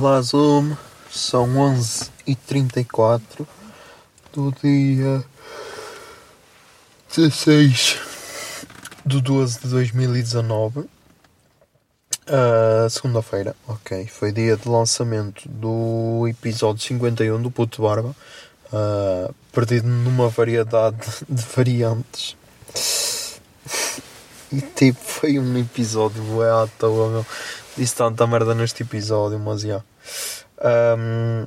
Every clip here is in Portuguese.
Olá Zoom, são 11h34 do dia 16 de 12 de 2019, Ah, segunda-feira, ok, foi dia de lançamento do episódio 51 do Puto Barba, ah, perdido numa variedade de variantes. E tipo, foi um episódio bué à meu. Disse tanta merda neste episódio, mas já. Ahm,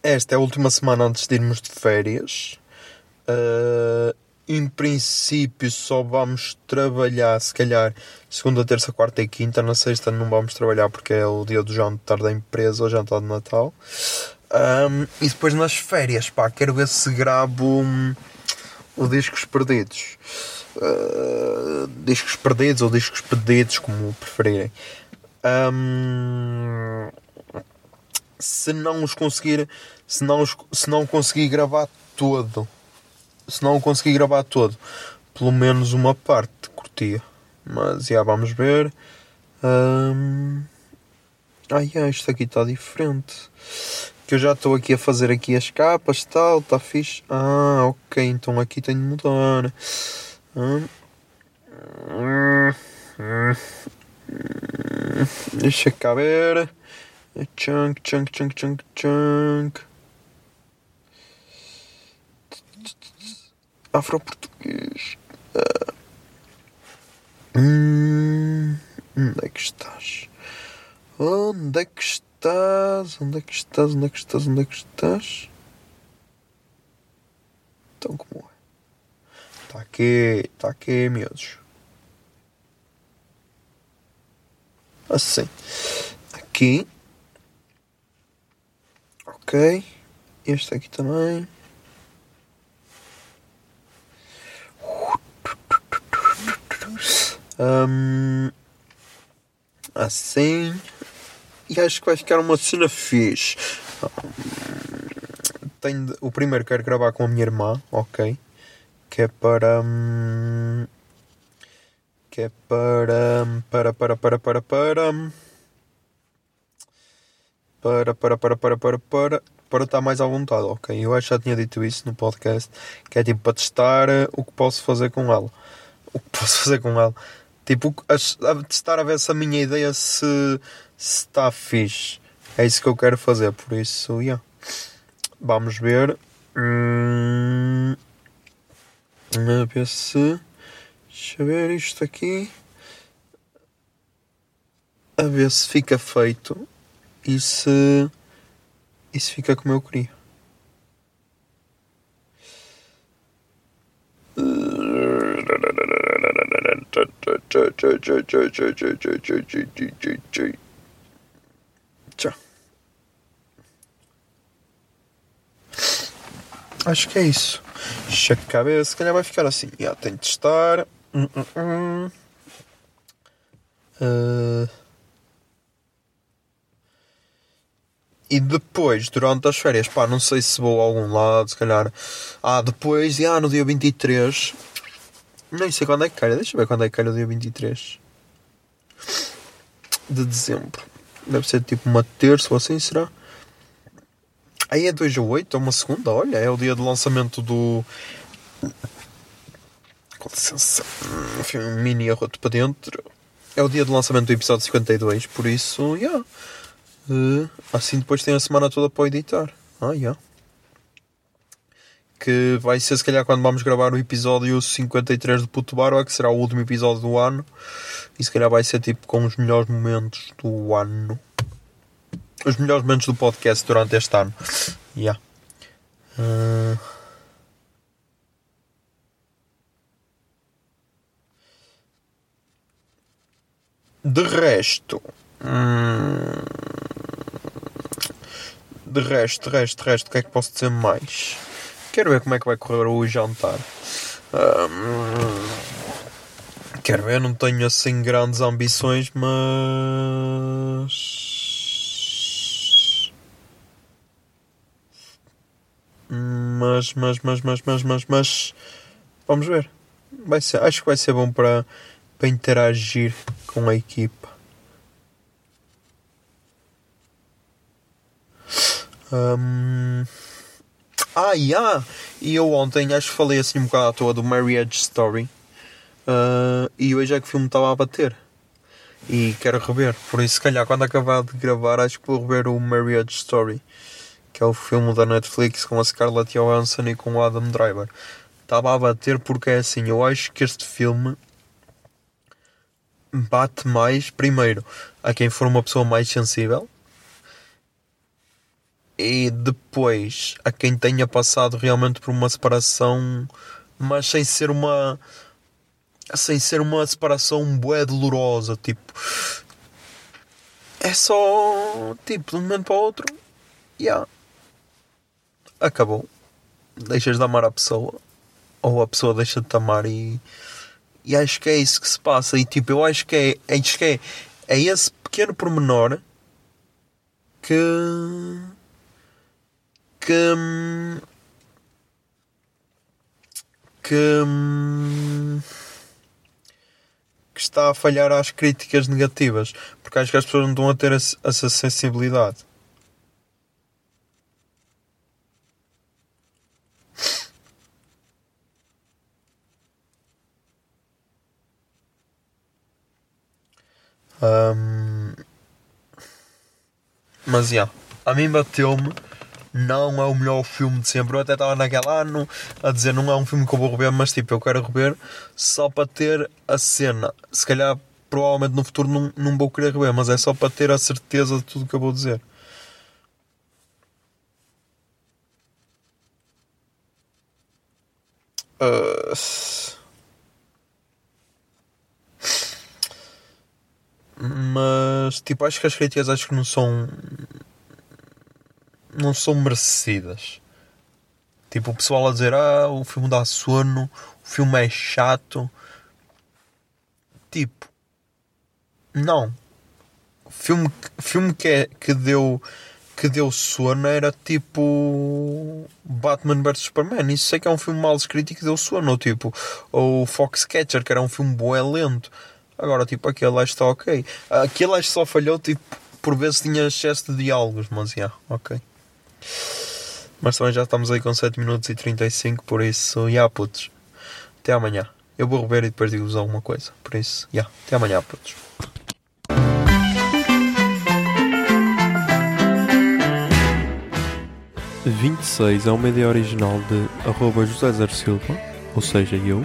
esta é a última semana antes de irmos de férias. Ah, em princípio, só vamos trabalhar, se calhar, segunda, terça, quarta e quinta. Na sexta não vamos trabalhar porque é o dia do jantar da empresa, o jantar de Natal. Ahm, e depois nas férias, pá, quero ver se gravo hum, o Discos Perdidos. Uh, discos perdidos ou discos pedidos, como preferirem. Um, se não os conseguir, se não, os- se não conseguir gravar todo, se não conseguir gravar todo, pelo menos uma parte curtia. Mas já vamos ver. Um, ai, ai, isto aqui está diferente. Que eu já estou aqui a fazer aqui as capas tal, está fixe. Ah, ok, então aqui tenho de mudar. Deixa cá ver. Chunk, chunk, chunk, chunk, chunk. Afro-português. Ah. Hum. Onde é que estás? Onde é que estás? Onde é que estás? Onde é que estás? Onde é que estás? Então como é? Tá aqui, tá aqui, miúdos. Assim. Aqui. Ok. Este aqui também. Hum, assim. E acho que vai ficar uma cena fixe. Hum, Tenho o primeiro quero gravar com a minha irmã, ok? Que é para hum, que é para hum, para para para para para hum, para para para para para para para estar mais à vontade, ok? Eu acho que já tinha dito isso no podcast, que é tipo para testar eh, o que posso fazer com ela. O que posso fazer com ela. Tipo, a, a testar a ver se a minha ideia se está fixe. É isso que eu quero fazer, por isso, yeah. Vamos ver. Hum, a ver se. Deixa ver isto aqui. A ver se fica feito e se. E se fica como eu queria. Tchau. Acho que é isso. Deixa cá ver, se calhar vai ficar assim. Já, tenho de testar. Ah. E depois, durante as férias, pá, não sei se vou a algum lado, se calhar. Ah, depois, já no dia 23. Nem sei quando é que calha, deixa eu ver quando é que calha o dia 23 de dezembro. Deve ser tipo uma terça ou assim, será? Aí é 2 a 8, é uma segunda, olha, é o dia de lançamento do. Com licença. Enfim, um mini arroto para dentro. É o dia de lançamento do episódio 52, por isso, yeah. Eh, assim depois tem a semana toda para editar. Ah, já. Que vai ser se calhar quando vamos gravar o episódio 53 do Puto Barba, que será o último episódio do ano. E se calhar vai ser tipo com os melhores momentos do ano. Os melhores momentos do podcast durante este ano. Já. Eh, De resto. hum, De resto, resto, resto, o que é que posso dizer mais? Quero ver como é que vai correr o jantar. Hum, Quero ver, não tenho assim grandes ambições, mas. Mas, mas, mas, mas, mas, mas, mas. Vamos ver. Vai ser, acho que vai ser bom para, para interagir com a equipa. Hum, Ah, yeah. e eu ontem acho que falei assim um bocado à toa do Marriage Story. Ah, e hoje é que o filme estava a bater. E quero rever. Por isso, se calhar, quando acabar de gravar, acho que vou rever o Marriage Story. Que é o filme da Netflix com a Scarlett Johansson e com o Adam Driver. Estava a bater porque é assim, eu acho que este filme bate mais, primeiro, a quem for uma pessoa mais sensível e depois a quem tenha passado realmente por uma separação, mas sem ser uma sem ser uma separação bué dolorosa, tipo é só tipo de um momento para o outro, yeah. Acabou. Deixas de amar a pessoa ou a pessoa deixa de te amar e e acho que é isso que se passa. E tipo, eu acho que é, acho que é, é esse pequeno pormenor que. que. que. que está a falhar às críticas negativas. Porque acho que as pessoas não estão a ter essa sensibilidade. Ahm, Mas, já, a mim bateu-me. Não é o melhor filme de sempre. Eu até estava naquele ano a dizer não é um filme que eu vou rever, mas tipo, eu quero rever só para ter a cena. Se calhar, provavelmente no futuro não, não vou querer rever, mas é só para ter a certeza de tudo que eu vou dizer. Ah, mas tipo acho que as críticas acho que não são não são merecidas. Tipo o pessoal a dizer ah o filme dá sono o filme é chato. Tipo não. Filme filme que é que deu que deu sono era tipo Batman vs Superman. Isso sei que é um filme mal escrito e que deu sono. Ou tipo ou Foxcatcher que era um filme bué lento Agora, tipo, aquele acho que está ok. Aquele acho que só falhou, tipo, por vezes tinha excesso de diálogos, mas já, ok. Mas também já estamos aí com 7 minutos e 35, por isso, já, putos. Até amanhã. Eu vou rever e depois digo-vos alguma coisa. Por isso, já, até amanhã, putos. De 26 é uma ideia original de arroba José Silva, ou seja, eu.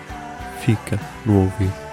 fica no ouvido.